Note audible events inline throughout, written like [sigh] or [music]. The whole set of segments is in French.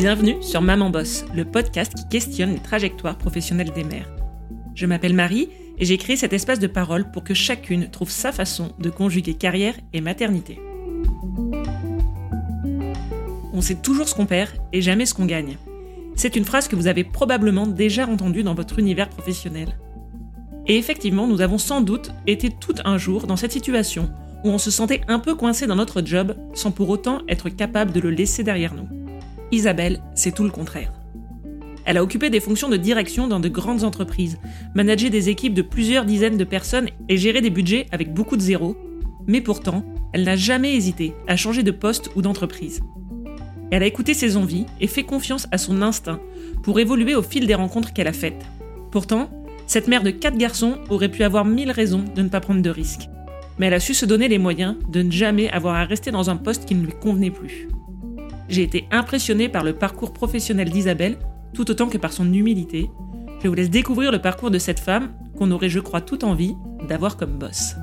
Bienvenue sur Maman Boss, le podcast qui questionne les trajectoires professionnelles des mères. Je m'appelle Marie et j'ai créé cet espace de parole pour que chacune trouve sa façon de conjuguer carrière et maternité. On sait toujours ce qu'on perd et jamais ce qu'on gagne. C'est une phrase que vous avez probablement déjà entendue dans votre univers professionnel. Et effectivement, nous avons sans doute été tout un jour dans cette situation où on se sentait un peu coincé dans notre job sans pour autant être capable de le laisser derrière nous. Isabelle, c'est tout le contraire. Elle a occupé des fonctions de direction dans de grandes entreprises, managé des équipes de plusieurs dizaines de personnes et géré des budgets avec beaucoup de zéros, mais pourtant, elle n'a jamais hésité à changer de poste ou d'entreprise. Elle a écouté ses envies et fait confiance à son instinct pour évoluer au fil des rencontres qu'elle a faites. Pourtant, cette mère de quatre garçons aurait pu avoir mille raisons de ne pas prendre de risques mais elle a su se donner les moyens de ne jamais avoir à rester dans un poste qui ne lui convenait plus. J'ai été impressionnée par le parcours professionnel d'Isabelle, tout autant que par son humilité. Je vous laisse découvrir le parcours de cette femme qu'on aurait, je crois, tout envie d'avoir comme boss.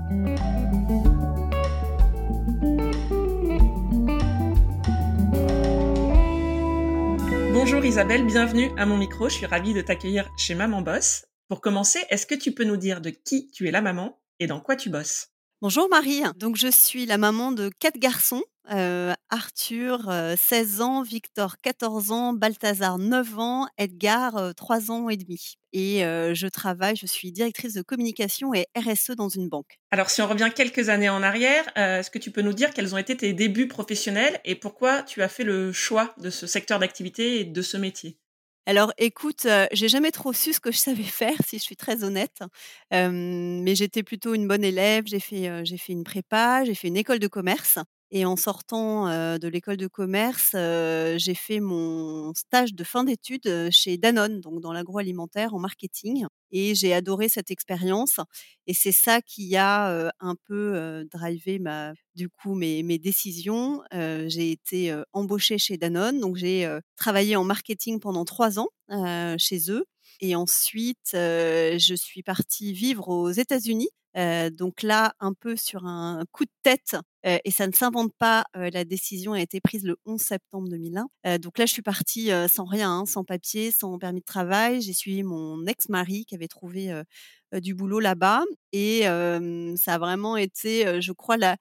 Bonjour Isabelle, bienvenue à mon micro. Je suis ravie de t'accueillir chez Maman Boss. Pour commencer, est-ce que tu peux nous dire de qui tu es la maman et dans quoi tu bosses? Bonjour Marie, donc je suis la maman de quatre garçons, euh, Arthur 16 ans, Victor 14 ans, Balthazar 9 ans, Edgar 3 ans et demi. Et je travaille, je suis directrice de communication et RSE dans une banque. Alors si on revient quelques années en arrière, est-ce que tu peux nous dire quels ont été tes débuts professionnels et pourquoi tu as fait le choix de ce secteur d'activité et de ce métier? Alors écoute, j'ai jamais trop su ce que je savais [laughs] faire, si je suis très honnête. mais j'étais plutôt une bonne élève. J'ai fait, j'ai fait une prépa, j'ai fait une école de commerce et en sortant, de l'école de commerce, j'ai fait mon stage de fin d'études, chez Danone, donc dans l'agroalimentaire en marketing et j'ai adoré cette expérience et c'est ça qui a, un peu, drivé ma du coup mes mes décisions. j'ai été, embauchée chez Danone, donc j'ai, travaillé en marketing pendant trois ans, chez eux et ensuite, je suis partie vivre aux États-Unis donc là, un peu sur un coup de tête, et ça ne s'invente pas, la décision a été prise le 11 septembre 2001. donc là, je suis partie sans rien, hein, sans papier, sans permis de travail. J'ai suivi mon ex-mari qui avait trouvé du boulot là-bas et ça a vraiment été, je crois, la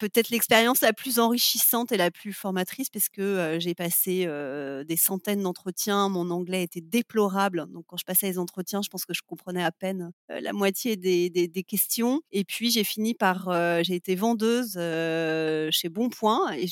peut-être l'expérience la plus enrichissante et la plus formatrice parce que j'ai passé des centaines d'entretiens. Mon anglais était déplorable. Donc, quand je passais les entretiens, je pense que je comprenais à peine la moitié des, des, questions. Et puis, j'ai fini par. j'ai été vendeuse chez Bonpoint et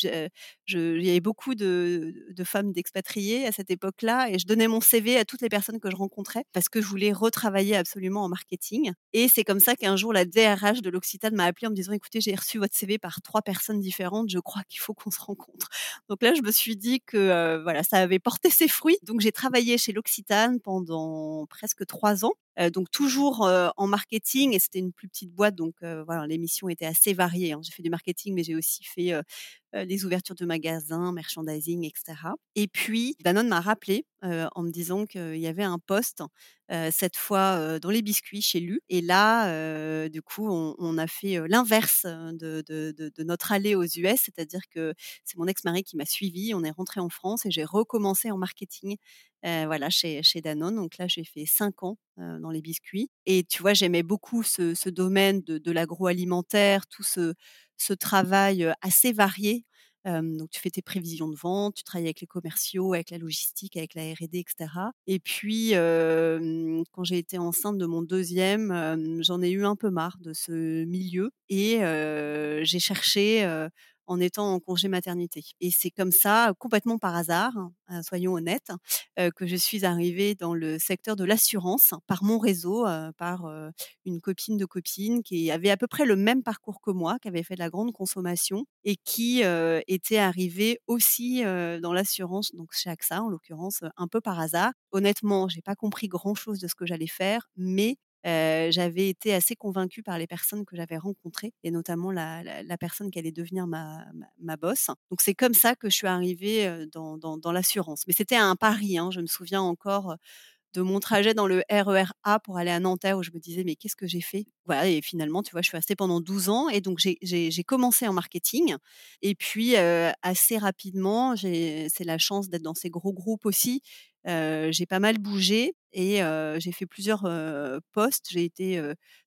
il y avait beaucoup de, de femmes d'expatriés à cette époque-là et je donnais mon CV à toutes les personnes que je rencontrais parce que je voulais retravailler absolument en marketing. Et c'est comme ça qu'un jour, la DRH de l'Occitane m'a appelé en me disant Écoutez, j'ai reçu votre CV par trois personnes différentes, je crois qu'il faut qu'on se rencontre. Donc là, je me suis dit que voilà, ça avait porté ses fruits. Donc j'ai travaillé chez l'Occitane pendant presque trois ans. Donc toujours en marketing et c'était une plus petite boîte donc voilà les missions étaient assez variées. Hein. J'ai fait du marketing mais j'ai aussi fait les ouvertures de magasins, merchandising, etc. Et puis, Danone m'a rappelé en me disant qu'il y avait un poste, cette fois dans les biscuits chez Lu. Et là, du coup, on, a fait l'inverse de, de, notre allée aux US, c'est-à-dire que c'est mon ex-mari qui m'a suivi. On est rentré en France et j'ai recommencé en marketing. Voilà, chez, chez Danone. Donc là, j'ai fait cinq ans dans les biscuits. Et tu vois, j'aimais beaucoup ce, domaine de, l'agroalimentaire, tout ce, travail assez varié. donc, tu fais tes prévisions de vente, tu travailles avec les commerciaux, avec la logistique, avec la R&D, etc. Et puis, quand j'ai été enceinte de mon deuxième, j'en ai eu un peu marre de ce milieu et j'ai cherché en étant en congé maternité. Et c'est comme ça, complètement par hasard, hein, soyons honnêtes, que je suis arrivée dans le secteur de l'assurance par mon réseau, par une copine de copine qui avait à peu près le même parcours que moi, qui avait fait de la grande consommation et qui était arrivée aussi dans l'assurance, donc chez AXA en l'occurrence, un peu par hasard. Honnêtement, j'ai pas compris grand chose de ce que j'allais faire, mais j'avais été assez convaincue par les personnes que j'avais rencontrées et notamment la, personne qui allait devenir ma, ma, boss. Donc c'est comme ça que je suis arrivée dans, dans, l'assurance. Mais c'était un pari. Hein. Je me souviens encore de mon trajet dans le RER A pour aller à Nanterre où je me disais: «Mais qu'est-ce que j'ai fait?» voilà et finalement, tu vois, je suis restée pendant 12 ans et donc j'ai commencé en marketing et puis, assez rapidement, c'est la chance d'être dans ces gros groupes aussi, j'ai pas mal bougé et heu, j'ai fait plusieurs, heu, postes. J'ai été,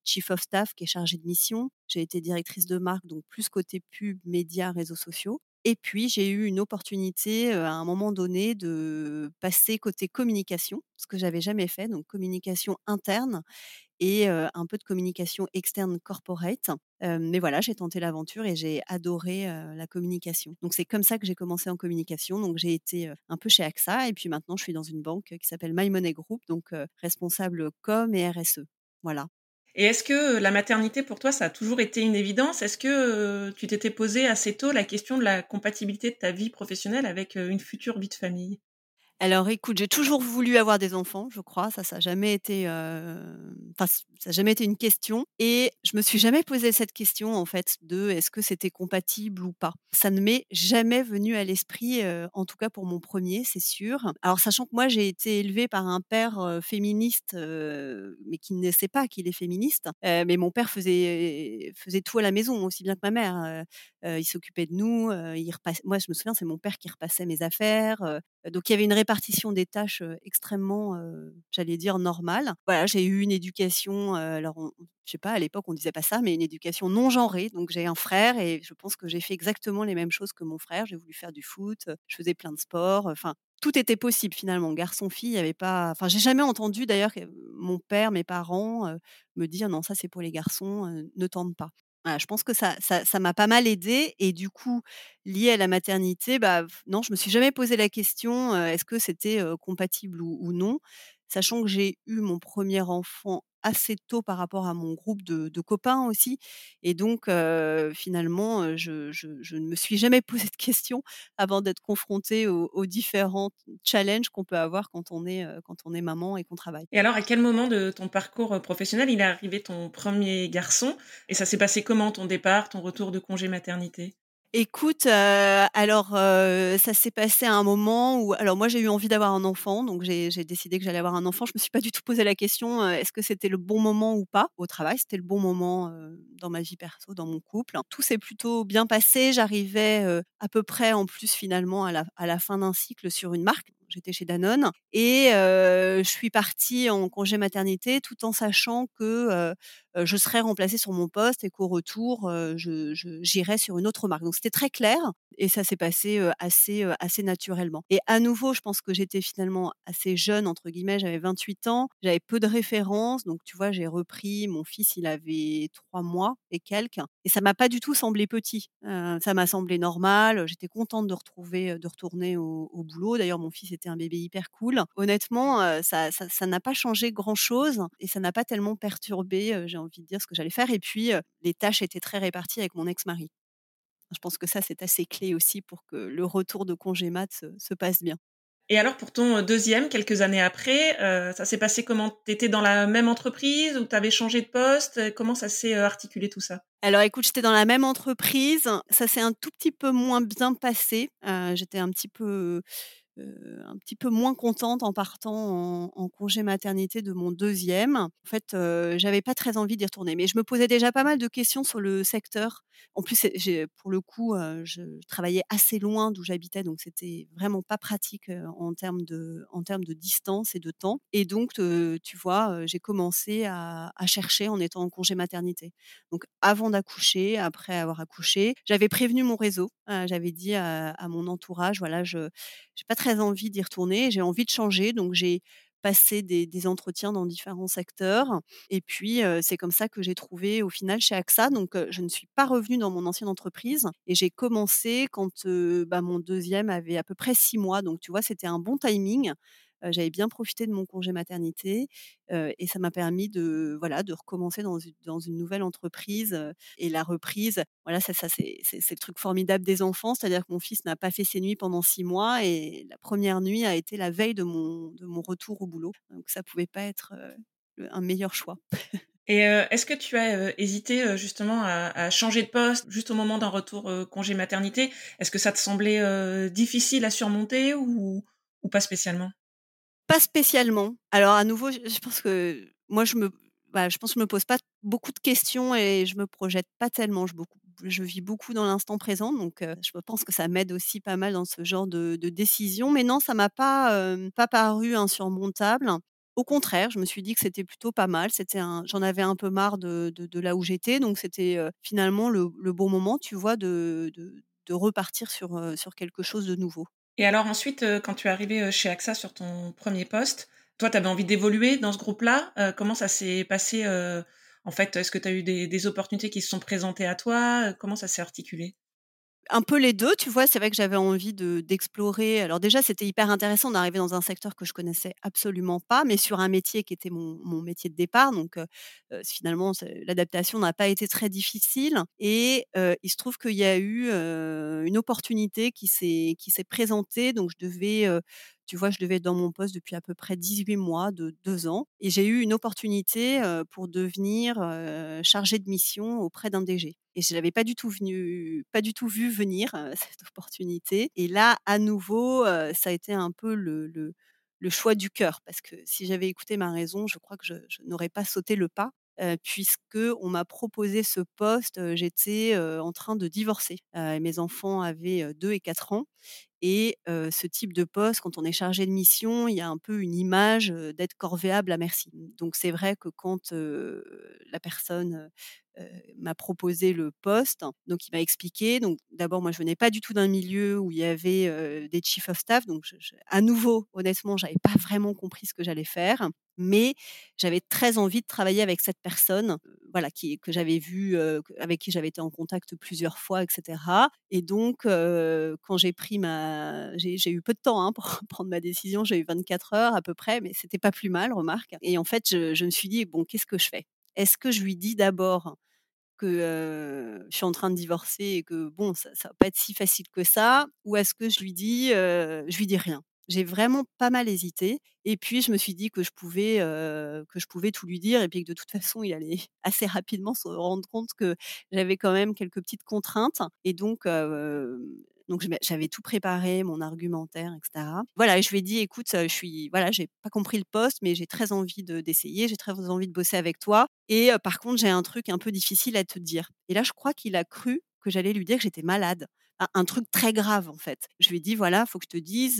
chief of staff qui est chargée de mission. J'ai été directrice de marque, donc plus côté pub, médias, réseaux sociaux et puis j'ai eu une opportunité, à un moment donné de passer côté communication, ce que j'avais jamais fait, donc communication interne et un peu de communication externe corporate. Mais voilà, j'ai tenté l'aventure et j'ai adoré, la communication. Donc c'est comme ça que j'ai commencé en communication. Donc j'ai été, un peu chez AXA et puis maintenant je suis dans une banque qui s'appelle My Money Group, donc responsable com et RSE. Voilà. Et est-ce que, la maternité pour toi, ça a toujours été une évidence? Est-ce que, tu t'étais posé assez tôt la question de la compatibilité de ta vie professionnelle avec, une future vie de famille? Alors écoute, j'ai toujours voulu avoir des enfants, je crois, ça, ça a jamais été, hem, enfin, ça a jamais été une question et je me suis jamais posé cette question, en fait, de est-ce que c'était compatible ou pas? Ça ne m'est jamais venu à l'esprit, heu, en tout cas pour mon premier, c'est sûr. Alors sachant que moi, j'ai été élevée par un père, heu, féministe, heu, mais qui ne sait pas qu'il est féministe, heu, mais mon père faisait faisait tout à la maison, aussi bien que ma mère, heu, il s'occupait de nous, il moi, je me souviens, c'est mon père qui repassait mes affaires, donc il y avait une répartition des tâches, extrêmement, j'allais dire normale. Voilà, j'ai eu une éducation, alors on je sais pas, à l'époque on disait pas ça, mais une éducation non genrée. Donc j'ai un frère et je pense que j'ai fait exactement les mêmes choses que mon frère. J'ai voulu faire du foot, je faisais plein de sports, enfin tout était possible finalement. Garçon-fille, il y avait pas enfin j'ai jamais entendu d'ailleurs mon père, mes parents, me dire: «Non, ça c'est pour les garçons, ne tente pas». Je pense que ça ça m'a pas mal aidée et du coup, lié à la maternité, bah, non, je me suis jamais posé la question, est-ce que c'était, compatible ou non? Sachant que j'ai eu mon premier enfant assez tôt par rapport à mon groupe de copains aussi et donc finalement, je ne me suis jamais posé de questions avant d'être confrontée aux différents challenges qu'on peut avoir quand on est, quand on est maman et qu'on travaille. Et alors, à quel moment de ton parcours, professionnel, il est arrivé ton premier garçon? Et ça s'est passé comment ton départ, ton retour de congé maternité? Écoute, heu, alors, heu, ça s'est passé à un moment où alors moi j'ai eu envie d'avoir un enfant, donc j'ai décidé que j'allais avoir un enfant. Je me suis pas du tout posé la question, heu, est-ce que c'était le bon moment ou pas? Au travail, c'était le bon moment, dans ma vie perso, dans mon couple. Tout s'est plutôt bien passé. J'arrivais, à peu près en plus finalement à la à la fin d'un cycle sur une marque. J'étais chez Danone et je suis partie en congé maternité tout en sachant que, je serais remplacée sur mon poste et qu'au retour, heu, je j'irais sur une autre marque. Donc c'était très clair et ça s'est passé, assez, assez naturellement. Et à nouveau, je pense que j'étais finalement assez «jeune» entre guillemets, j'avais 28 ans, j'avais peu de références, donc tu vois, j'ai repris, mon fils, il avait 3 mois et quelques et ça m'a pas du tout semblé petit. Ça m'a semblé normal, j'étais contente de retrouver, de retourner au au boulot. D'ailleurs, mon fils était un bébé hyper cool. Honnêtement, heu, ça ça ça n'a pas changé grand chose et ça n'a pas tellement perturbé, heu, j'ai envie de dire ce que j'allais faire et puis, heu, les tâches étaient très réparties avec mon ex-mari. Je pense que ça, c'est assez clé aussi pour que le retour de congé mat se se passe bien. Et alors pour ton, 2 quelques années après, ça s'est passé comment? Tu étais dans la même entreprise ou tu avais changé de poste? Comment ça s'est, articulé tout ça? Alors écoute, j'étais dans la même entreprise, ça s'est un tout petit peu moins bien passé, j'étais un petit peu, heu, un petit peu moins contente en partant en congé maternité de mon deuxième. En fait, heu, j'avais pas très envie d'y retourner, mais je me posais déjà pas mal de questions sur le secteur. En plus, pour le coup, heu, je travaillais assez loin d'où j'habitais, donc c'était vraiment pas pratique, en termes de en termes de distance et de temps et donc tu vois, j'ai commencé à chercher en étant en congé maternité. Donc avant d'accoucher, après avoir accouché, j'avais prévenu mon réseau, j'avais dit à à mon entourage: «Voilà, je j'ai pas très envie d'y retourner, j'ai envie de changer, donc j'ai passé des entretiens dans différents secteurs et puis, c'est comme ça que j'ai trouvé au final chez AXA donc je ne suis pas revenue dans mon ancienne entreprise et j'ai commencé quand, bah, mon deuxième avait à peu près 6 mois donc tu vois, c'était un bon timing. J'avais bien profité de mon congé maternité, et ça m'a permis de, voilà, de recommencer dans une nouvelle entreprise, et la reprise, voilà, ça c'est le truc formidable des enfants, c'est-à-dire que mon fils n'a pas fait ses nuits pendant 6 mois et la première nuit a été la veille de mon de mon retour au boulot, donc ça pouvait pas être, un meilleur choix. [laughs] Et est-ce que tu as, hésité, justement à à changer de poste juste au moment d'un retour, congé maternité? Est-ce que ça te semblait, difficile à surmonter ou ou pas spécialement? Pas spécialement. Alors à nouveau, je pense que moi je me bah, je pense je me pose pas beaucoup de questions et je me projette pas tellement. Je vis beaucoup dans l'instant présent donc heu, je pense que ça m'aide aussi pas mal dans ce genre de décision. Mais non, ça m'a pas, hem, pas paru insurmontable. Au contraire, je me suis dit que c'était plutôt pas mal. C'était j'en avais un peu marre de là où j'étais donc c'était, heu, finalement le bon moment, tu vois, de de repartir sur, sur quelque chose de nouveau. Et alors ensuite, heu, quand tu es arrivée, heu, chez AXA sur ton premier poste, toi, tu avais envie d'évoluer dans ce groupe-là? Heu, comment ça s'est passé, en fait? Est-ce que tu as eu des des opportunités qui se sont présentées à toi? Comment ça s'est articulé? Un peu les 2, tu vois? C'est vrai que j'avais envie de d'explorer. Alors déjà, c'était hyper intéressant d'arriver dans un secteur que je connaissais absolument pas, mais sur un métier qui était mon métier de départ. Donc, finalement, l'adaptation n'a pas été très difficile et il se trouve qu'il y a eu, une opportunité qui s'est présentée. Donc je devais, tu vois, je devais être dans mon poste depuis à peu près 18 mois, de 2 ans et j'ai eu une opportunité, pour devenir, chargée de mission auprès d'un DG et je l'avais pas du tout vu venir, [laughs] cette opportunité et là, à nouveau, ça a été un peu le choix du cœur parce que si j'avais écouté ma raison, je crois que je n'aurais pas sauté le pas, heu, puisqu'on m'a proposé ce poste, j'étais, en train de divorcer, mes enfants avaient, heu, 2 et 4 ans et ce type de poste, quand on est chargé de mission, il y a un peu une image, d'être corvéable à merci. Donc c'est vrai que quand, la personne, m'a proposé le poste, donc il m'a expliqué. Donc d'abord, moi, je venais pas du tout d'un milieu où il y avait, des chiefs of staff, donc à nouveau, honnêtement, j'avais pas vraiment compris ce que j'allais faire, mais j'avais très envie de travailler avec cette personne, voilà, que j'avais vue, avec qui j'avais été en contact plusieurs fois et cetera et donc quand j'ai pris ma j'ai j'ai eu peu de temps, hein, pour [laughs] prendre ma décision. J'ai eu 24 heures à peu près, mais c'était pas plus mal, remarque et en fait, je me suis dit: «Bon, qu'est-ce que je fais? Est-ce que je lui dis d'abord que, heu, je suis en train de divorcer et que bon, ça ça va pas être si facile que ça? Ou est-ce que je lui dis, heu, je lui dis rien?» J'ai vraiment pas mal hésité et puis je me suis dit que je pouvais, que je pouvais tout lui dire et puis que de toute façon, il allait [laughs] assez rapidement se rendre compte que j'avais quand même quelques petites contraintes et donc donc j'avais tout préparé, mon argumentaire et cetera. Voilà et je lui ai dit: «Écoute, je suis voilà, j'ai pas compris le poste, mais j'ai très envie de d'essayer, j'ai très envie de bosser avec toi et par contre, j'ai un truc un peu difficile à te dire» et là, je crois qu'il a cru que j'allais lui dire que j'étais malade. Un truc très grave, en fait. Je lui ai dit: «Voilà, faut que je te dise,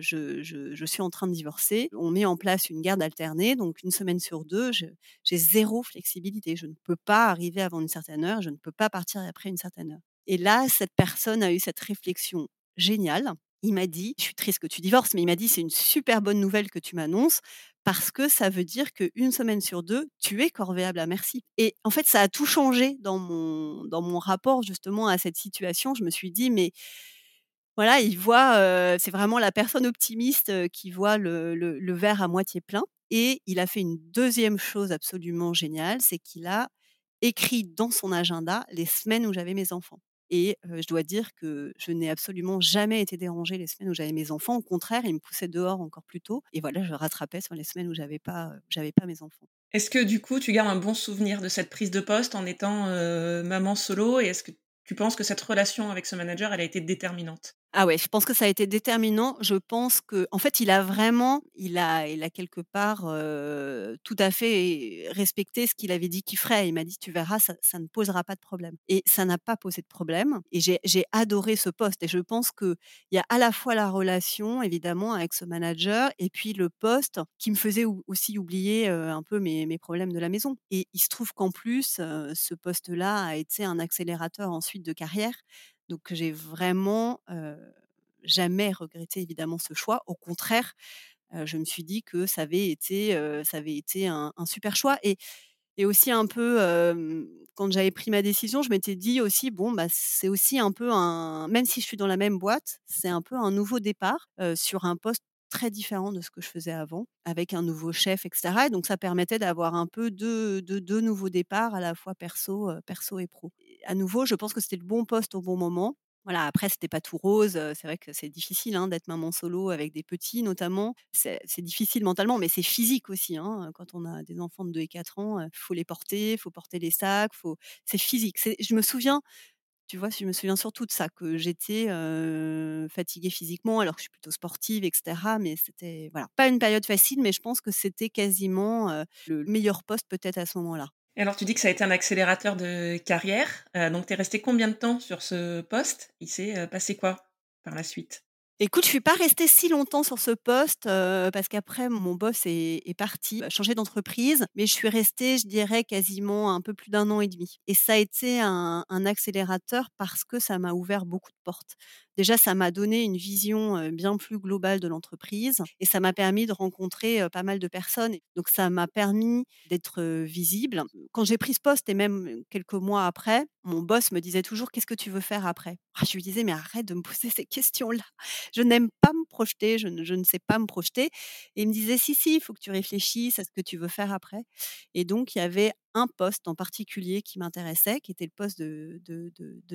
je suis en train de divorcer. On met en place une garde alternée, donc une semaine sur 2, je j'ai 0 flexibilité. Je ne peux pas arriver avant une certaine heure, je ne peux pas partir après une certaine heure» et là, cette personne a eu cette réflexion géniale. Il m'a dit: «Je suis triste que tu divorces», mais il m'a dit: «C'est une super bonne nouvelle que tu m'annonces parce que ça veut dire qu'une semaine sur 2, tu es corvéable à merci» et en fait, ça a tout changé dans mon dans mon rapport justement à cette situation. Je me suis dit: «Mais voilà, il voit, c'est vraiment la personne optimiste, qui voit le le le verre à moitié plein» et il a fait une deuxième chose absolument géniale, c'est qu'il a écrit dans son agenda les semaines où j'avais mes enfants et je dois dire que je n'ai absolument jamais été dérangée les semaines où j'avais mes enfants. Au contraire, il me poussait dehors encore plus tôt et voilà, je rattrapais sur les semaines où j'avais pas, j'avais pas mes enfants. Est-ce que du coup, tu gardes un bon souvenir de cette prise de poste en étant, maman solo et est-ce que tu penses que cette relation avec ce manager, elle a été déterminante? Ah ouais, je pense que ça a été déterminant. Je pense que, en fait, il a vraiment il a il a quelque part, heu, tout à fait respecté ce qu'il avait dit qu'il ferait. Il m'a dit: «Tu verras, ça ça ne posera pas de problème» et ça n'a pas posé de problème. Et j'ai adoré ce poste. Et je pense qu'il y a à la fois la relation évidemment avec ce manager et puis le poste qui me faisait aussi oublier, un peu mes mes problèmes de la maison. Et il se trouve qu'en plus, ce poste-là a été un accélérateur ensuite de carrière donc j'ai vraiment, jamais regretté évidemment ce choix. Au contraire, je me suis dit que ça avait été, ça avait été un super choix et et aussi un peu, quand j'avais pris ma décision, je m'étais dit aussi: «Bon, bah, c'est aussi un peu un» même si je suis dans la même boîte, c'est un peu un nouveau départ, sur un poste très différent de ce que je faisais avant, avec un nouveau chef et cetera et donc ça permettait d'avoir un peu deux deux 2 nouveaux départs à la fois perso, perso et pro. À nouveau, je pense que c'était le bon poste au bon moment. Voilà, après c'était pas tout rose, c'est vrai que c'est difficile, hein, d'être maman solo avec des petits notamment. C'est difficile mentalement, mais c'est physique aussi, hein, quand on a des enfants de 2 et 4 ans, heu, faut les porter, faut porter les sacs, faut c'est physique. Je me souviens Tu vois? Je me souviens surtout de ça, que j'étais, fatiguée physiquement alors que je suis plutôt sportive et cetera, mais c'était voilà, pas une période facile, mais je pense que c'était quasiment, le meilleur poste peut-être à ce moment-là. Et alors tu dis que ça a été un accélérateur de carrière, heu, donc tu es restée combien de temps sur ce poste? Il s'est, heu, passé quoi par la suite? Écoute, je suis pas restée si longtemps sur ce poste, heu, parce qu'après mon boss est parti, a changé d'entreprise, mais je suis restée, je dirais quasiment un peu plus d'un an et demi. Et ça a été un accélérateur parce que ça m'a ouvert beaucoup de portes. Déjà, ça m'a donné une vision, bien plus globale de l'entreprise et ça m'a permis de rencontrer, pas mal de personnes. Donc ça m'a permis d'être, visible. Quand j'ai pris ce poste et même quelques mois après, mon boss me disait toujours: «Qu'est-ce que tu veux faire après?» ah, je lui disais: «Mais arrête de me poser ces questions-là. Je n'aime pas me projeter, je ne sais pas me projeter» et il me disait: «Si, si, il faut que tu réfléchisses à ce que tu veux faire après» et donc il y avait un poste en particulier qui m'intéressait, qui était le poste de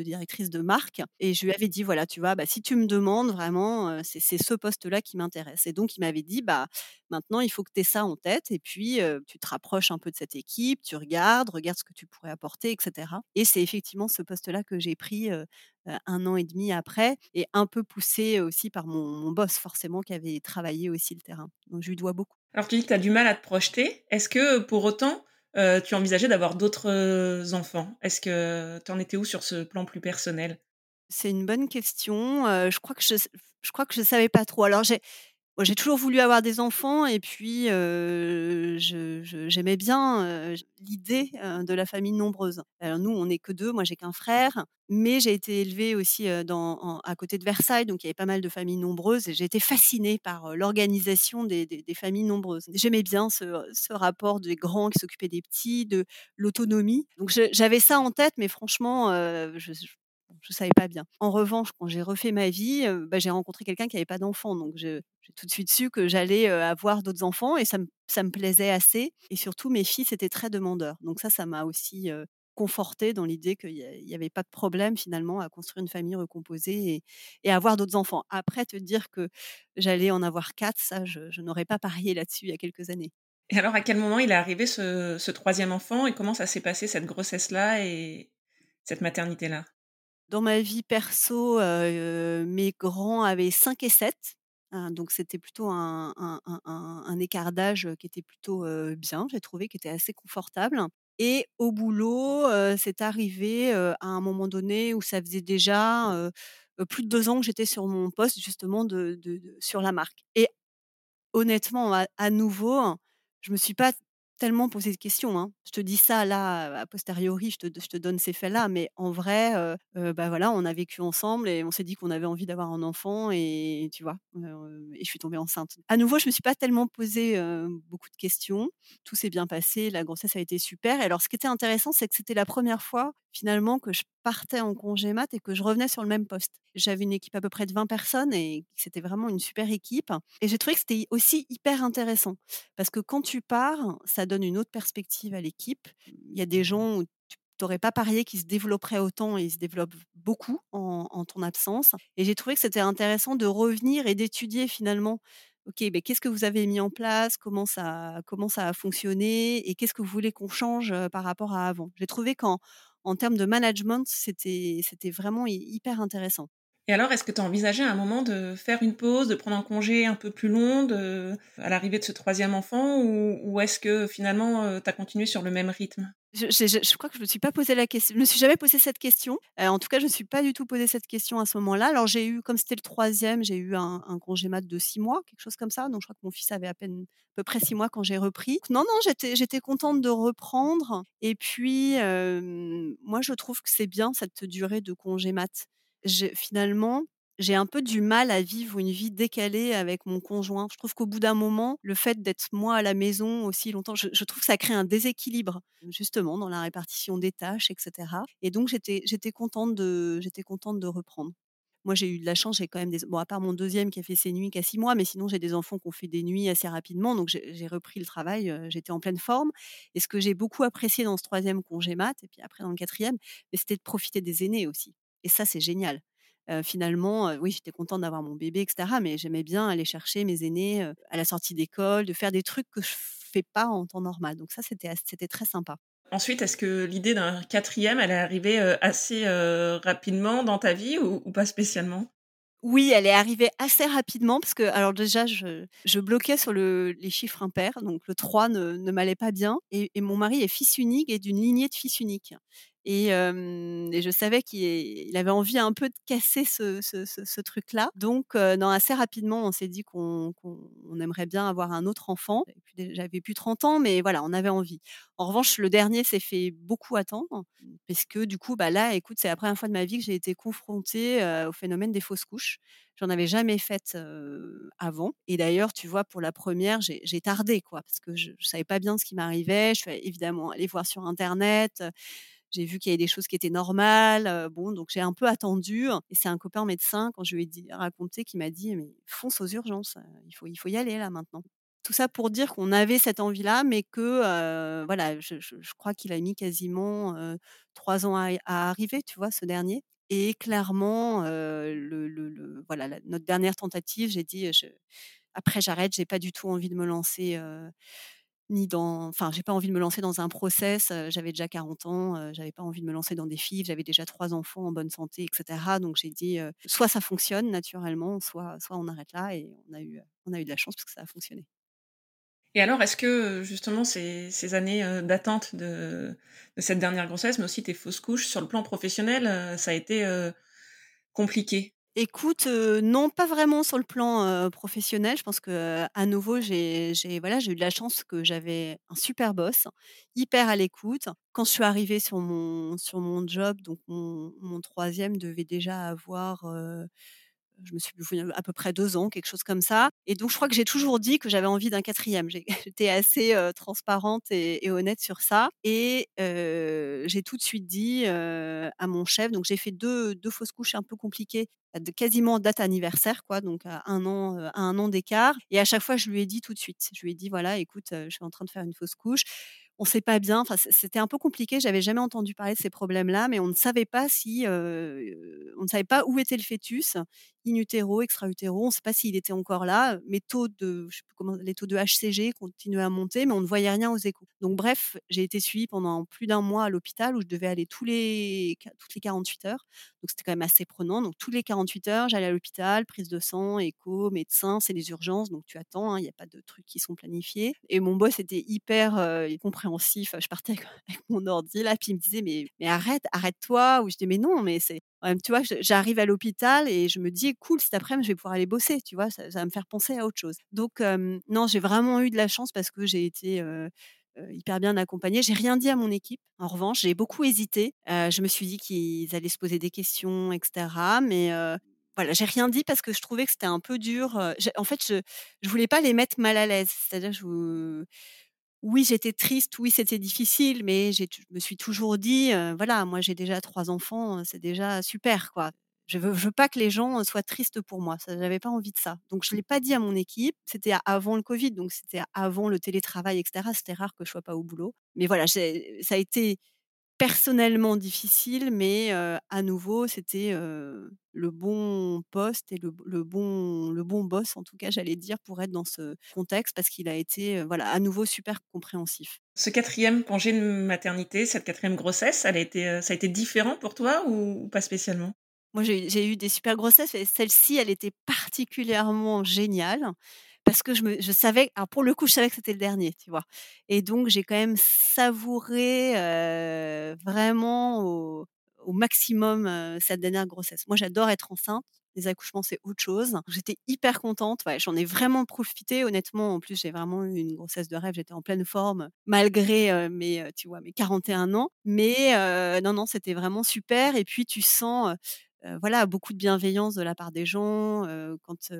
directrice de marque et je lui avais dit: «Voilà, tu vois, bah, si tu me demandes vraiment, c'est ce poste-là qui m'intéresse» et donc il m'avait dit: «Bah, maintenant il faut que tu aies ça en tête et puis, tu te rapproches un peu de cette équipe, tu regardes, regarde ce que tu pourrais apporter et cetera» et c'est effectivement ce poste-là que j'ai pris, 1 an et demi après et un peu poussé aussi par mon mon boss forcément qui avait travaillé aussi le terrain. Donc je lui dois beaucoup. Alors tu dis que tu as du mal à te projeter. Est-ce que pour autant, heu, tu envisageais d'avoir d'autres, heu, enfants? Est-ce que tu en étais où sur ce plan plus personnel? C'est une bonne question, heu, je crois que je je savais pas trop. Alors j'ai toujours voulu avoir des enfants et puis, j'aimais bien, l'idée, de la famille nombreuse. Alors nous, on n'est que 2, moi j'ai qu'un frère, mais j'ai été élevée aussi, à côté de Versailles, donc il y avait pas mal de familles nombreuses et j'ai été fascinée par, l'organisation des familles nombreuses. J'aimais bien ce rapport des grands qui s'occupaient des petits, de l'autonomie. Donc j'avais ça en tête, mais franchement, je je je savais pas bien. En revanche, quand j'ai refait ma vie, bah, j'ai rencontré quelqu'un qui avait pas d'enfant, donc j'ai tout de suite su que j'allais, avoir d'autres enfants et ça me plaisait assez et surtout mes fils étaient très demandeurs. Donc ça, ça m'a aussi, heu, confortée dans l'idée qu'il y a il y avait pas de problème finalement à construire une famille recomposée et et avoir d'autres enfants. Après te dire que j'allais en avoir 4, ça je n'aurais pas parié là-dessus il y a quelques années. Et alors à quel moment il est arrivé ce 3 enfant et comment ça s'est passé cette grossesse-là et cette maternité-là? Dans ma vie perso, mes grands avaient 5 et 7, hein, donc c'était plutôt un écart d'âge, qui était plutôt, bien, j'ai trouvé, qui était assez confortable. Et au boulot, c'est arrivé, à un moment donné où ça faisait déjà, plus de 2 ans que j'étais sur mon poste justement sur la marque. Et Honnêtement, à à nouveau, je me suis pas tellement posé de questions, hein. Je te dis ça là, a posteriori, je te je te donne ces faits-là, mais en vrai, bah, voilà, on a vécu ensemble et on s'est dit qu'on avait envie d'avoir un enfant et tu vois? Et je suis tombée enceinte. À nouveau, je me suis pas tellement posé, beaucoup de questions. Tout s'est bien passé, la grossesse a été super et alors ce qui était intéressant, c'est que c'était la première fois finalement que je partais en congé mat et que je revenais sur le même poste. J'avais une équipe à peu près de 20 personnes et c'était vraiment une super équipe et j'ai trouvé que c'était aussi hyper intéressant parce que quand tu pars, ça donne une autre perspective à l'équipe. Il y a des gens où tu n'aurais pas parié qu'ils se développeraient autant et ils se développent beaucoup en, en ton absence. Et j'ai trouvé que c'était intéressant de revenir et d'étudier finalement. Ok, ben qu'est-ce que vous avez mis en place? Comment ça, comment ça a fonctionné? Et qu'est-ce que vous voulez qu'on change par rapport à avant? J'ai trouvé qu'en en termes de management, c'était vraiment hy- hyper intéressant. Et alors, est-ce que tu as envisagé à un moment de faire une pause, de prendre un congé un peu plus long à l'arrivée de ce troisième enfant ou est-ce que finalement, heu, tu as continué sur le même rythme? Je crois que je me suis me suis jamais posé cette question. Heu, en tout cas, je me suis pas du tout posé cette question à ce moment-là. Alors j'ai eu comme c'était le troisième, j'ai eu un congé mat de 6 mois, quelque chose comme ça. Donc je crois que mon fils avait à peine à peu près 6 mois quand j'ai repris. Non, non, j'étais contente de reprendre et puis, hem, moi je trouve que c'est bien cette durée de congé mat. J'ai finalement j'ai un peu du mal à vivre une vie décalée avec mon conjoint. Je trouve qu'au bout d'un moment, le fait d'être moi à la maison aussi longtemps, je trouve que ça crée un déséquilibre, justement dans la répartition des tâches et cetera et donc j'étais contente de reprendre. Moi, j'ai eu de la chance, j'ai quand même des bon, à part mon deuxième qui a fait ses nuits qu'à 6 mois, mais sinon j'ai des enfants qui ont fait des nuits assez rapidement, donc j'ai repris le travail, j'étais en pleine forme et ce que j'ai beaucoup apprécié dans ce troisième congé mat et puis après dans le quatrième, c'était de profiter des aînés aussi et ça, c'est génial. Finalement, oui, j'étais contente d'avoir mon bébé et cetera, mais j'aimais bien aller chercher mes aînés, à la sortie d'école, de faire des trucs que je fais pas en temps normal. Donc ça, c'était c'était très sympa. Ensuite, est-ce que l'idée d'un 4e, elle est arrivée, assez, rapidement dans ta vie ou ou pas spécialement? Oui, elle est arrivée assez rapidement parce que alors déjà je je bloquais sur le les chiffres impairs, donc le 3 ne ne m'allait pas bien et et mon mari est fils unique et d'une lignée de fils uniques et je savais qu'il il avait envie un peu de casser ce truc-là. Donc assez rapidement, on s'est dit qu'on qu'on on aimerait bien avoir un autre enfant. J'avais plus 30 ans, mais voilà, on avait envie. En revanche, le dernier s'est fait beaucoup attendre parce que du coup, bah, là, écoute, c'est la première fois de ma vie que j'ai été confrontée, au phénomène des fausses couches. J'en avais jamais faites, heu, avant et d'ailleurs, tu vois, pour la première, j'ai tardé, quoi, parce que je je savais pas bien ce qui m'arrivait. Je suis évidemment allée voir sur internet, j'ai vu qu'il y avait des choses qui étaient normales, bon, donc j'ai un peu attendu et c'est un copain médecin quand je lui ai raconté qui m'a dit: «Mais fonce aux urgences, il faut il faut y aller là maintenant». Tout ça pour dire qu'on avait cette envie-là, mais que, voilà, je crois qu'il a mis quasiment, 3 ans à arriver, tu vois, ce dernier et clairement, voilà, notre dernière tentative, j'ai dit: «Je après j'arrête, j'ai pas du tout envie de me lancer, ni dans enfin, j'ai pas envie de me lancer dans un process», j'avais déjà 40 ans, j'avais pas envie de me lancer dans des FIV, j'avais déjà 3 enfants en bonne santé et cetera. Donc j'ai dit, «Soit ça fonctionne naturellement, soit soit on arrête là» et on a eu, on a eu de la chance parce que ça a fonctionné. Et alors, est-ce que, justement ces années, d'attente de cette dernière grossesse, mais aussi tes fausses couches, sur le plan professionnel, ça a été, compliqué? Écoute, heu, non, pas vraiment sur le plan, heu, professionnel. Je pense que, heu, à nouveau, j'ai eu de la chance que j'avais un super boss, hyper à l'écoute. Quand je suis arrivée sur mon job, donc mon 3e devait déjà avoir, je me suis plus à peu près 2 ans, quelque chose comme ça. Et donc je crois que j'ai toujours dit que j'avais envie d'un 4e. J'ai [laughs] j'étais assez, transparente et honnête sur ça. Et j'ai tout de suite dit, à mon chef. Donc j'ai fait 2- 2 fausses couches un peu compliquées, de quasiment date anniversaire quoi, donc à 1 an, à 1 an d'écart. Et à chaque fois je lui ai dit tout de suite. Je lui ai dit: «Voilà, écoute, je suis en train de faire une fausse couche, on sait pas bien». Enfin, c'était un peu compliqué, j'avais jamais entendu parler de ces problèmes-là, mais on ne savait pas si, on ne savait pas où était le fœtus, in utero, extra utero, on sait pas s'il était encore là. Mes taux de je sais plus comment les taux de HCG continuaient à monter, mais on ne voyait rien aux échos. Donc bref, j'ai été suivie pendant plus d'1 mois à l'hôpital où je devais aller tous les toutes les 48 heures, donc c'était quand même assez prenant. Donc tous les 48 heures, j'allais à l'hôpital, prise de sang, écho, médecin, c'est les urgences, donc tu attends, hein, il y a pas de trucs qui sont planifiés et mon boss était hyper, heu, compréhensif. Je partais [laughs] avec mon ordi là, puis il me disait: «Mais arrête, arrête-toi» ou je dis: «Mais non, mais c'est» tu vois? J'arrive à l'hôpital et je me dis: «Cool, cet après-midi, je vais pouvoir aller bosser», tu vois? Ça va me faire penser à autre chose. Donc non, j'ai vraiment eu de la chance parce que j'ai été, hyper bien accompagnée. J'ai rien dit à mon équipe. En revanche, j'ai beaucoup hésité. Je me suis dit qu'ils allaient se poser des questions et cetera, mais voilà, j'ai rien dit parce que je trouvais que c'était un peu dur, en fait, je je voulais pas les mettre mal à l'aise. C'est-à-dire je oui, j'étais triste, oui, c'était difficile, mais je me suis toujours dit, «Voilà, moi j'ai déjà 3 enfants, c'est déjà super, quoi». Je veux veux pas que les gens, soient tristes pour moi, ça j'avais pas envie de ça. Donc je l'ai pas dit à mon équipe, c'était avant le covid, donc c'était avant le télétravail et cetera. C'était rare que je sois pas au boulot. Mais voilà, ça a été personnellement difficile, mais heu, à nouveau, c'était, heu, le bon poste et le bon le bon boss, en tout cas, j'allais dire, pour être dans ce contexte parce qu'il a été, heu, voilà, à nouveau super compréhensif. Ce 4e congé de maternité, cette 4e grossesse, elle a été, ça a été différent pour toi ou ou pas spécialement? Moi, j'ai eu j'ai eu des super grossesses et celle-ci, elle était particulièrement géniale parce que je me je savais alors pour le coup, je savais que c'était le dernier, tu vois? Et donc j'ai quand même savouré, vraiment au maximum, cette dernière grossesse. Moi, j'adore être enceinte, les accouchements, c'est autre chose. J'étais hyper contente, ouais, j'en ai vraiment profité honnêtement. En plus, j'ai vraiment eu une grossesse de rêve, j'étais en pleine forme malgré, mes, tu vois, mes 41 ans. Mais non, non, c'était vraiment super et puis tu sens, voilà, beaucoup de bienveillance de la part des gens, quand,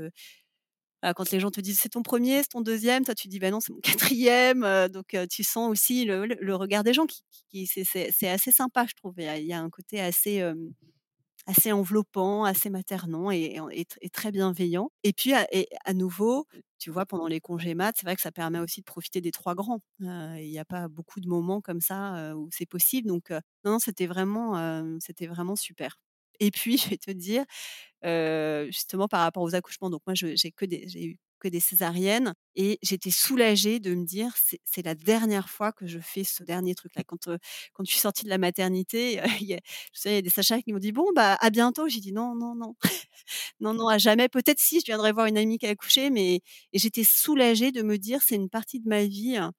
quand les gens te disent: «C'est ton 1er, c'est ton 2e?» toi tu dis: «Bah non, c'est mon [laughs] 4e», heu, donc tu sens aussi le regard des gens qui c'est assez sympa, je trouve. Il y a un côté assez, assez enveloppant, assez maternant et très bienveillant. Et puis à nouveau, tu vois, pendant les congés mat, c'est vrai que ça permet aussi de profiter des 3 grands. Il y a pas beaucoup de moments comme ça, où c'est possible donc non, non, c'était vraiment, c'était vraiment super. Et puis, [laughs] je vais te dire, justement par rapport aux accouchements, donc moi j'ai eu que des césariennes et j'étais soulagée de me dire: «C'est la dernière fois que je fais ce dernier truc-là». Quand, heu, quand je suis sortie de la maternité, [laughs] il y a des sages qui m'ont dit: «Bon, bah, à bientôt». J'ai dit: «Non, non, non, [laughs] non, non, à jamais. Peut-être si, je viendrai voir une amie qui a accouché», mais j'étais soulagée de me dire: «C'est une partie de ma vie, heu,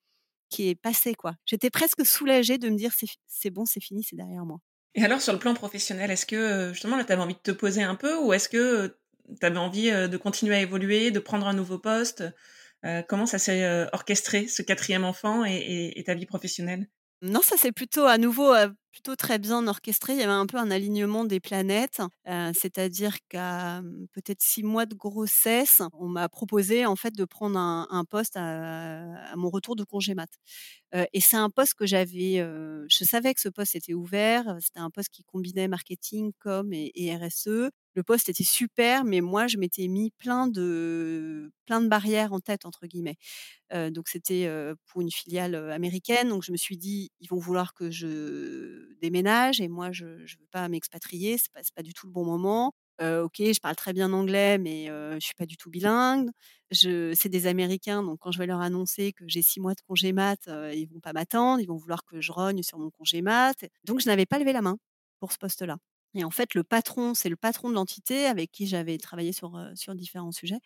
qui est passée, quoi». J'étais presque soulagée de me dire: «C'est f c'est bon, c'est fini, c'est derrière moi». Et alors sur le plan professionnel, est-ce que, heu, justement là, tu avais envie de te poser un peu ou est-ce que, heu, tu avais envie, heu, de continuer à évoluer, de prendre un nouveau poste? Comment ça s'est, orchestré ce quatrième enfant et et ta vie professionnelle? Non, ça c'est plutôt à nouveau, plutôt très bien orchestré. Il y avait un peu un alignement des planètes, c'est-à-dire qu'à, mmh, peut-être 6 mois de grossesse, on m'a proposé en fait de prendre un poste à mon retour de congé mat. Et c'est un poste que j'avais, je savais que ce poste était ouvert, c'était un poste qui combinait marketing, com et RSE. Le poste était super, mais moi je m'étais mis plein de plein de «barrières en tête» entre guillemets. Donc c'était, pour une filiale, américaine, donc je me suis dit: «Ils vont vouloir que je déménage et moi je ne veux pas m'expatrier, pas c'est pas du tout le bon moment». OK, je parle très bien anglais, mais je suis pas du tout bilingue. C'est des Américains, donc quand je vais leur annoncer que j'ai 6 mois de congé mat, ils vont pas m'attendre, ils vont vouloir que je rogne sur mon congé mat. Donc je n'avais pas levé la main pour ce poste-là et en fait, le patron, c'est le patron de l'entité avec qui j'avais travaillé sur, différents sujets,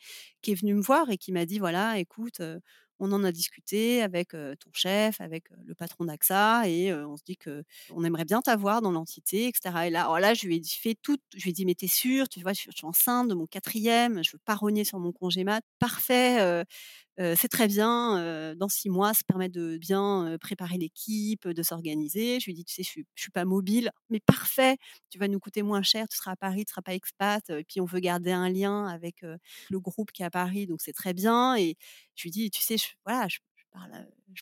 qui est venu me voir et qui m'a dit: «Voilà, écoute, on en a discuté avec, ton chef, avec, le patron d'AXA et on se dit qu'on aimerait bien t'avoir dans l'entité et cetera» et là, alors là, je lui ai fait tout je lui ai dit: «Mais tu es sûre? Tu vois, je suis enceinte de mon quatrième, je veux pas rogner sur mon congé mat». «Parfait, c'est très bien, dans 6 mois, ça permet de bien, préparer l'équipe, de s'organiser». Je lui dit: «Tu sais, je suis je suis pas mobile». «Mais parfait, tu vas nous coûter moins cher, tu seras à Paris, tu seras pas expat, et puis on veut garder un lien avec, le groupe qui est à Paris, donc c'est très bien» et je lui dis: «Tu sais, je voilà, je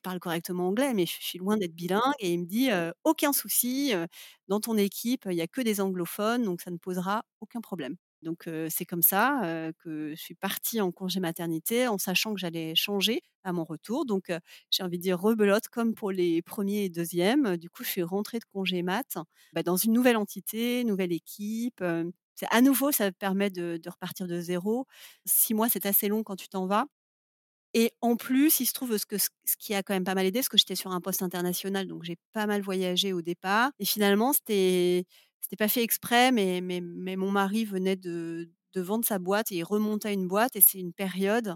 parle, correctement anglais, mais je je suis loin d'être bilingue» et il me dit: «Heu, aucun souci, dans ton équipe, il y a que des anglophones, donc ça ne posera aucun problème». Donc c'est comme ça, que je suis partie en congé maternité en sachant que j'allais changer à mon retour. Donc j'ai envie de dire rebelote comme pour les premiers et deuxièmes. Du coup, je suis rentrée de congé mat, bah, dans une nouvelle entité, nouvelle équipe, à nouveau, ça permet de repartir de zéro. 6 mois, c'est assez long quand tu t'en vas et en plus, il se trouve, ce que ce qui a quand même pas mal aidé, parce que j'étais sur un poste international, donc j'ai pas mal voyagé au départ et finalement, c'était c'était pas fait exprès, mais mais mais mon mari venait de vendre sa boîte et il remontait une boîte et c'est une période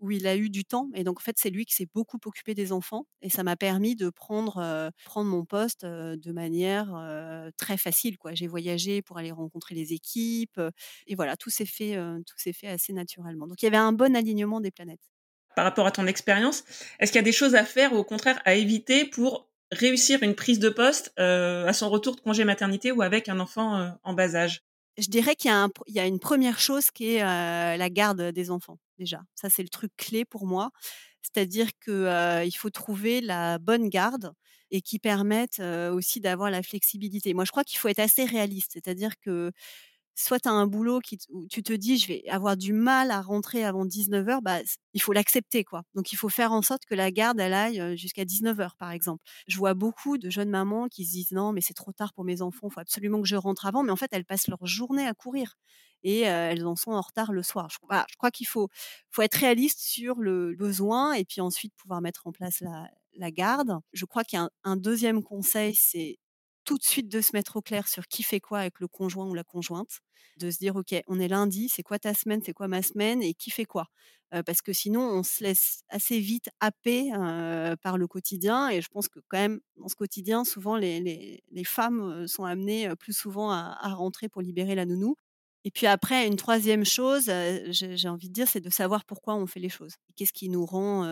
où il a eu du temps et donc en fait, c'est lui qui s'est beaucoup occupé des enfants et ça m'a permis de prendre, heu, prendre mon poste, heu, de manière, heu, très facile, quoi. J'ai voyagé pour aller rencontrer les équipes, et voilà, tout s'est fait, tout s'est fait assez naturellement. Donc il y avait un bon alignement des planètes. Par rapport à ton expérience, est-ce qu'il y a des choses à faire ou au contraire à éviter pour réussir une prise de poste, heu, à son retour de congé maternité ou avec un enfant, heu, en bas âge? Je dirais qu'il y a une première chose qui est, heu, la garde, des enfants, déjà. Ça, c'est le truc clé pour moi. C'est-à-dire que, heu, il faut trouver la bonne garde et qui permette, aussi d'avoir la flexibilité. Moi, je crois qu'il faut être assez réaliste, c'est-à-dire que soit tu as un boulot qui où tu te dis: «Je vais avoir du mal à rentrer avant 19:00», bah, il faut l'accepter, quoi. Donc il faut faire en sorte que la garde, elle aille, jusqu'à 19:00, par exemple. Je vois beaucoup de jeunes mamans qui se disent: «Non, mais c'est trop tard pour mes enfants, il faut absolument que je rentre avant», mais en fait, elles passent leur journée à courir et elles en sont en retard le soir. Je crois qu'il faut faut être réaliste sur le besoin et puis ensuite pouvoir mettre en place la la garde. Je crois qu'il y a un 2e conseil, c'est tout de suite de se mettre au clair sur qui fait quoi avec le conjoint ou la conjointe. De se dire: «OK, on est lundi, c'est quoi ta semaine, c'est quoi ma semaine et qui fait quoi?» heu, parce que sinon on se laisse assez vite happer, par le quotidien et je pense que quand même dans ce quotidien, souvent les les les femmes, sont amenées, plus souvent à à rentrer pour libérer la nounou et puis après une troisième chose, j'ai envie de dire, c'est de savoir pourquoi on fait les choses. Qu'est-ce qui nous rend,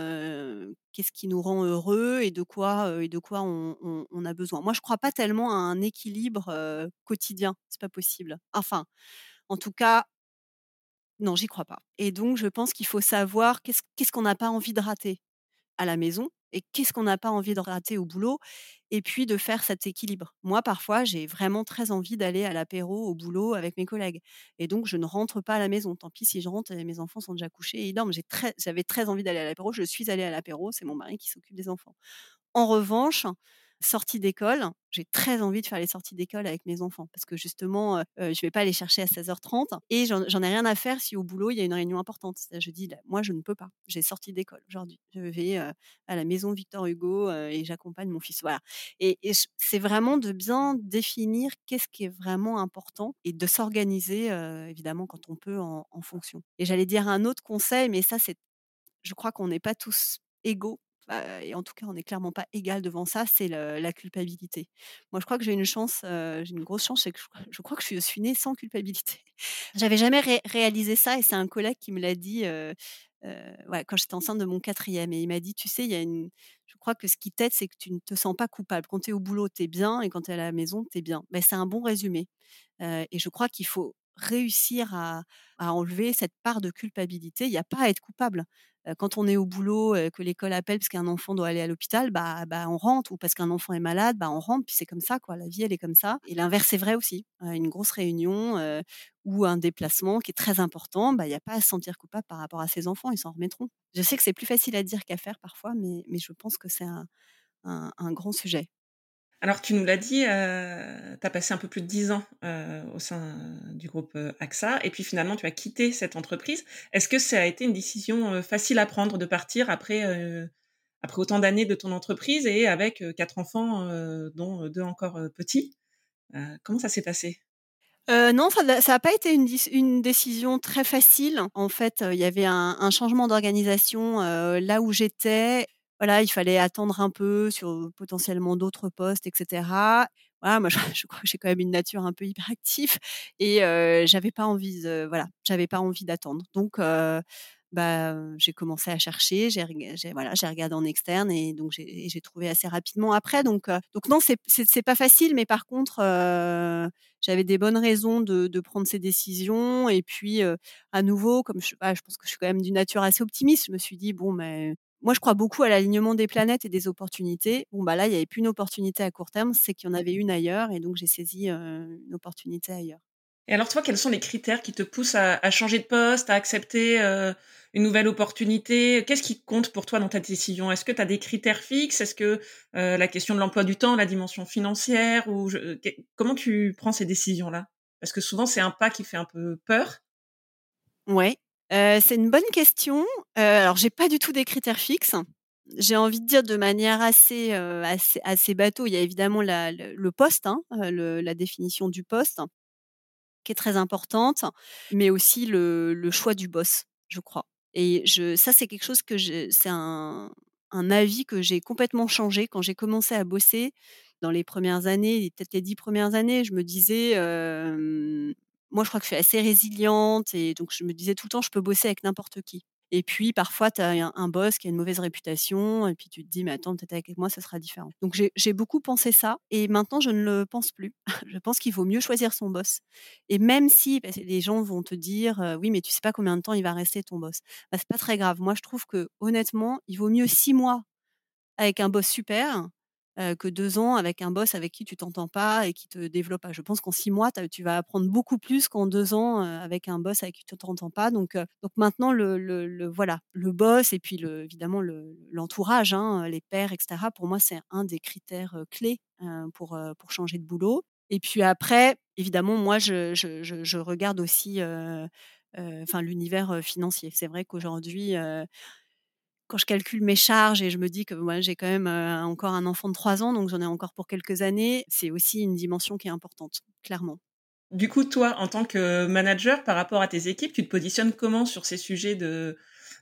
heureux et de quoi, et de quoi on a besoin. Moi, je crois pas tellement à un équilibre, quotidien, c'est pas possible. Enfin, en tout cas non, j'y crois pas et donc je pense qu'il faut savoir qu'est-ce qu'on n'a pas envie de rater à la maison et qu'est-ce qu'on n'a pas envie de rater au boulot et puis de faire cet équilibre. Moi, parfois, j'ai vraiment très envie d'aller à l'apéro au boulot avec mes collègues et donc je ne rentre pas à la maison. Tant pis si je rentre mes enfants sont déjà couchés et ils dorment. J'ai très j'avais très envie d'aller à l'apéro, je suis allée à l'apéro, c'est mon mari qui s'occupe des enfants. En revanche, sortie d'école, j'ai très envie de faire les sorties d'école avec mes enfants parce que justement, je vais pas les chercher à 16:30 et j'en ai rien à faire si au boulot, il y a une réunion importante. Je dis: «Là, moi, je ne peux pas. J'ai sortie d'école aujourd'hui. Je vais, à la maison Victor Hugo, et j'accompagne mon fils». Voilà et et c'est vraiment de bien définir qu'est-ce qui est vraiment important et de s'organiser, évidemment quand on peut en en fonction et j'allais dire un autre conseil, mais ça, c'est je crois qu'on n'est pas tous égaux, et en tout cas, on n'est clairement pas égal devant ça, c'est la culpabilité. Moi, je crois que j'ai une chance, j'ai une grosse chance, c'est que je crois que je suis née sans culpabilité. [laughs] J'avais jamais ré réalisé ça et c'est un collègue qui me l'a dit, quand j'étais enceinte de mon quatrième et il m'a dit: «Tu sais, y a une je crois que ce qui t'aide, c'est que tu ne te sens pas coupable. Quand tu es au boulot, tu es bien et quand tu es à la maison, tu es bien». Beh, c'est un bon résumé, et je crois qu'il faut réussir à enlever cette part de culpabilité. Il y a pas à être coupable. Quand on est au boulot, que l'école appelle parce qu'un enfant doit aller à l'hôpital, bah bah, on rentre ou parce qu'un enfant est malade, bah, on rentre puis c'est comme ça quoi, la vie elle est comme ça et l'inverse est vrai aussi. Une grosse réunion, ou un déplacement qui est très important, bah, il y a pas à se sentir coupable par rapport à ses enfants, ils s'en remettront. Je sais que c'est plus facile à dire qu'à faire parfois, mais mais je pense que c'est un un grand sujet. Alors tu nous l'as dit, heu, tu as passé un peu plus de 10 ans, heu, au sein du groupe, heu, AXA et puis finalement tu as quitté cette entreprise. Est-ce que ça a été une décision, heu, facile à prendre de partir après, après autant d'années de ton entreprise et avec, 4 enfants, dont 2 encore, petits? Comment ça s'est passé? Non, ça n'a pas été une décision très facile. En fait, il y avait un changement d'organisation, là où j'étais. Voilà, il fallait attendre un peu sur, potentiellement d'autres postes et cetera. Voilà, moi [laughs] je crois que j'ai quand même une nature un peu hyperactive et heu, j'avais pas envie de voilà, j'avais pas envie d'attendre. Donc heu, bah, j'ai commencé à chercher, j'ai j'ai voilà, j'ai regardé en externe et donc j'ai j'ai trouvé assez rapidement après donc heu, donc non, c'est c'est c'est pas facile mais par contre, heu, j'avais des bonnes raisons de de prendre ces décisions et puis, heu, à nouveau, comme je bah, je pense que je suis quand même d'une nature assez optimiste, je me suis dit: «Bon, mais» moi je crois beaucoup à l'alignement des planètes et des opportunités. Bon, bah, là, il y avait plus une opportunité à court terme, c'est qu'il y en avait une ailleurs et donc j'ai saisi, une opportunité ailleurs. Et alors toi, quels sont les critères qui te poussent à à changer de poste, à accepter, une nouvelle opportunité? Qu'est-ce qui compte pour toi dans ta décision? Est-ce que tu as des critères fixes? Est-ce que, la question de l'emploi du temps, la dimension financière ou je comment tu prends ces décisions-là? Parce que souvent c'est un pas qui fait un peu peur. Ouais, c'est une bonne question. Heu, alors j'ai pas du tout des critères fixes. J'ai envie de dire de manière assez, assez assez bateau, il y a évidemment le poste, hein, la définition du poste qui est très importante, mais aussi le choix du boss, je crois et je ça c'est quelque chose que c'est un avis que j'ai complètement changé quand j'ai commencé à bosser. Dans les premières années peut-être les 10 premières années, je me disais, moi je crois que je suis assez résiliente et donc je me disais tout le temps: «Je peux bosser avec n'importe qui» et puis parfois tu as un boss qui a une mauvaise réputation et puis tu te dis: «Mais attends, peut-être avec moi ça sera différent». Donc j'ai beaucoup pensé ça et maintenant je ne le pense plus. [laughs] Je pense qu'il vaut mieux choisir son boss et même si que les gens vont te dire, «Oui, mais tu sais pas combien de temps il va rester ton boss». Bah, c'est pas très grave. Moi je trouve qu'honnêtement, il vaut mieux 6 mois avec un boss super, heu, que 2 ans avec un boss avec qui tu t'entends pas et qui te développe pas. Je pense qu'en 6 mois, tu as tu vas apprendre beaucoup plus qu'en 2 ans, heu, avec un boss avec qui tu t'entends pas donc donc maintenant le voilà, le boss et puis évidemment le l'entourage, hein, les pairs et cetera, pour moi, c'est un des critères, clés, pour, pour changer de boulot et puis après, évidemment, moi je regarde aussi, enfin l'univers, financier. C'est vrai qu'aujourd'hui, quand je calcule mes charges et je me dis que moi j'ai quand même, heu, encore un enfant de 3 ans, donc j'en ai encore pour quelques années, c'est aussi une dimension qui est importante, clairement. Du coup, toi, en tant que manager, par rapport à tes équipes, tu te positionnes comment sur ces sujets de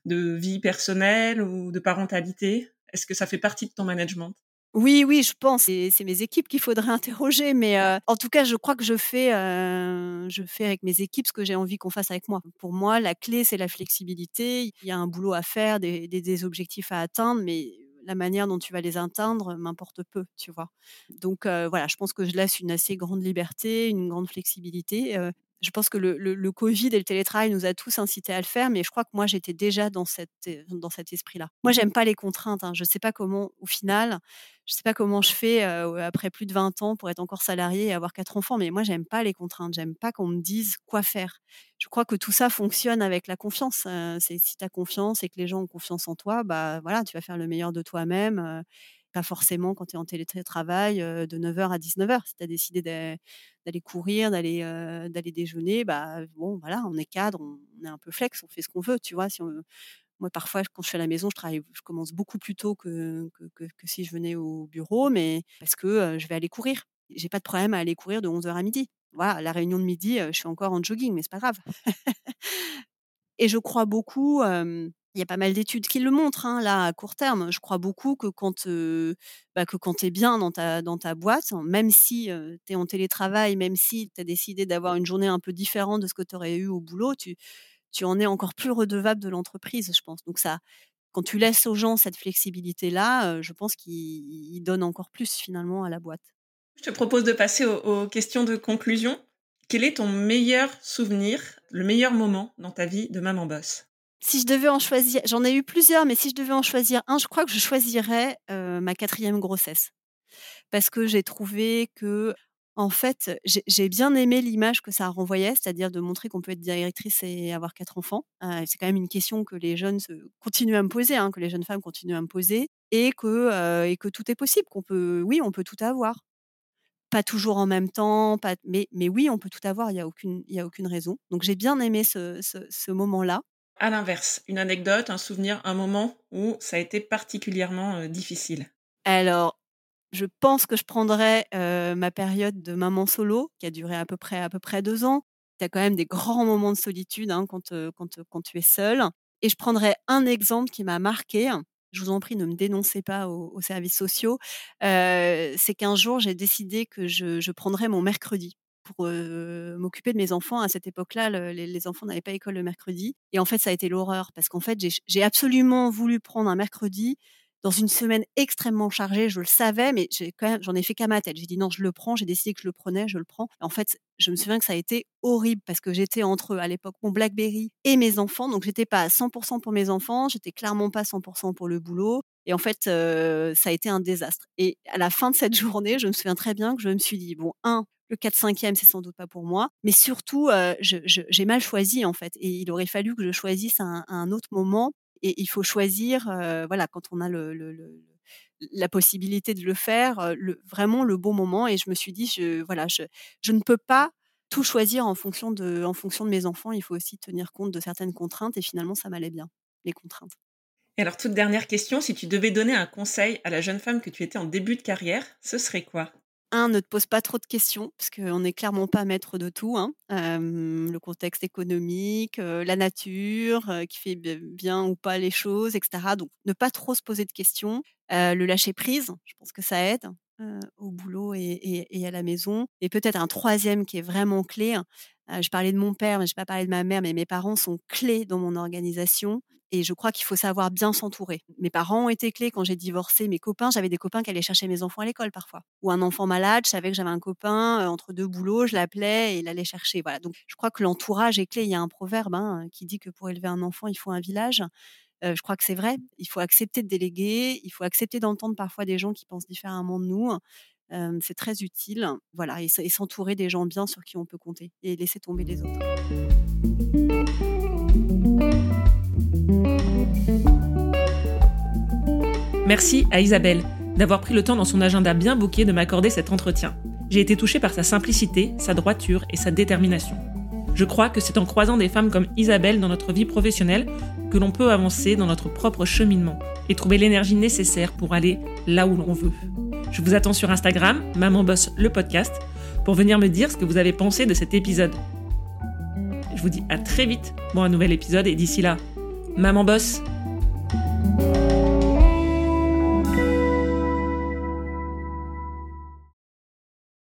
vie personnelle ou de parentalité? Est-ce que ça fait partie de ton management? Oui, oui, je pense c'est mes équipes qu'il faudrait interroger, mais heu, en tout cas, je crois que je fais, heu, je fais avec mes équipes ce que j'ai envie qu'on fasse avec moi. Pour moi, la clé, c'est la flexibilité. Il y a un boulot à faire, des objectifs à atteindre, mais la manière dont tu vas les atteindre m'importe peu, tu vois? Donc heu, voilà, je pense que je laisse une assez grande liberté, une grande flexibilité, je pense que le covid et le télétravail nous a tous incités à le faire, mais je crois que moi, j'étais déjà dans cet é dans cet esprit-là. Moi, j'aime pas les contraintes, hein, je sais pas comment au final, je sais pas comment je fais, heu, après plus de 20 ans pour être encore salariée et avoir 4 enfants, mais moi, j'aime pas les contraintes. J'aime pas qu'on me dise quoi faire. Je crois que tout ça fonctionne avec la confiance, c'est si tu as confiance et que les gens ont confiance en toi, bah, voilà, tu vas faire le meilleur de toi-même, Pas forcément quand tu es en télétravail de 9h à 19h. Si tu as décidé d'aller courir, d'aller d'aller déjeuner, bah bon, voilà, on est cadre, on, est un peu flex, on fait ce qu'on veut, tu vois. Si moi, parfois, quand je suis à la maison, je travaille, je commence beaucoup plus tôt que, que, si je venais au bureau, mais parce que je vais aller courir. J'ai pas de problème à aller courir de 11h à midi. Voilà, la réunion de midi, je suis encore en jogging, mais c'est pas grave. [laughs] Et je crois beaucoup, il y a pas mal d'études qui le montrent, hein, là, à court terme. Je crois beaucoup que quand, quand tu es bien dans ta, boîte, même si tu es en télétravail, même si tu as décidé d'avoir une journée un peu différente de ce que tu aurais eu au boulot, tu, en es encore plus redevable de l'entreprise, je pense. Donc ça, quand tu laisses aux gens cette flexibilité-là, je pense qu'ils donnent encore plus finalement à la boîte. Je te propose de passer aux, questions de conclusion. Quel est ton meilleur souvenir, le meilleur moment dans ta vie de maman boss si je devais en choisir, j'en ai eu plusieurs, mais si je devais en choisir un, je crois que je choisirais ma quatrième grossesse. Parce que j'ai trouvé que, en fait, j'ai bien aimé l'image que ça renvoyait, c'est-à-dire de montrer qu'on peut être directrice et avoir quatre enfants. c'est quand même une question que les jeunes continuent à me poser, hein, que les jeunes femmes continuent à me poser, et que, et que tout est possible, qu'on peut, oui, on peut tout avoir pas toujours en même temps, pas, mais, mais oui, on peut tout avoir, il n'y a, aucune, y a aucune raison. Donc j'ai bien aimé ce, ce, moment-là. À l'inverse, une anecdote, un souvenir, un moment où ça a été particulièrement difficile. Alors, je pense que je prendrais ma période de maman solo, qui a duré à peu près, à peu près deux ans. Tu as quand même des grands moments de solitude hein, quand, quand, quand tu es seule. Et je prendrais un exemple qui m'a marqué je vous en prie, ne me dénoncez pas aux, services sociaux, c'est qu'un jour, j'ai décidé que je, prendrais mon mercredi pour m'occuper de mes enfants. À cette époque-là, les, enfants n'avaient pas école le mercredi. Et en fait, ça a été l'horreur parce qu'en fait, j'ai absolument voulu prendre un mercredi dans une semaine extrêmement chargée, je le savais, mais j'en ai fait qu'à ma tête. J'ai dit non, je le prends. J'ai décidé que je le prenais, je le prends. En fait, je me souviens que ça a été horrible parce que j'étais entre à l'époque mon BlackBerry et mes enfants, donc j'étais pas à 100% pour mes enfants, j'étais clairement pas 100% pour le boulot. Et en fait, ça a été un désastre. Et à la fin de cette [laughs] journée, je me souviens très bien que je me suis dit bon, un, le 4-5e, c'est sans doute pas pour moi, mais surtout, j'ai mal choisi en fait. Et il aurait fallu que je choisisse un, autre moment et il faut choisir, voilà, quand on a la possibilité de le faire, le, vraiment le bon moment. Et je me suis dit, je, voilà, je, je ne peux pas tout choisir en fonction de mes enfants. Il faut aussi tenir compte de certaines contraintes. Et finalement, ça m'allait bien, les contraintes. Et alors, toute dernière question, si tu devais donner un conseil à la jeune femme que tu étais en début de carrière, ce serait quoi? Un, ne te pose pas trop de questions, parce qu'on n'est clairement pas maître de tout. Hein. le contexte économique, la nature, qui fait bien ou pas les choses, etc. Donc, ne pas trop se poser de questions. le lâcher prise, je pense que ça aide au boulot et, à la maison. Et peut-être un troisième qui est vraiment clé. Hein, je parlais de mon père, mais je n'ai pas parlé de ma mère, mais mes parents sont clés dans mon organisation. Et je crois qu'il faut savoir bien s'entourer. Mes parents ont été clés quand j'ai divorcé. Mes copains, j'avais des copains qui allaient chercher mes enfants à l'école parfois. Ou un enfant malade, je savais que j'avais un copain entre deux boulots, je l'appelais et il allait chercher. Voilà. Donc je crois que l'entourage est clé. Il y a un proverbe hein, qui dit que pour élever un enfant, il faut un village. je crois que c'est vrai. Il faut accepter de déléguer. Il faut accepter d'entendre parfois des gens qui pensent différemment de nous. C'est très utile. Voilà. Et, et s'entourer des gens bien sur qui on peut compter et laisser tomber les autres. Merci à Isabelle d'avoir pris le temps dans son agenda bien bouqué de m'accorder cet entretien. J'ai été touchée par sa simplicité, sa droiture et sa détermination. Je crois que c'est en croisant des femmes comme Isabelle dans notre vie professionnelle que l'on peut avancer dans notre propre cheminement et trouver l'énergie nécessaire pour aller là où l'on veut. Je vous attends sur Instagram, Maman Boss le podcast, pour venir me dire ce que vous avez pensé de cet épisode. Je vous dis à très vite pour un nouvel épisode et d'ici là, Maman Boss!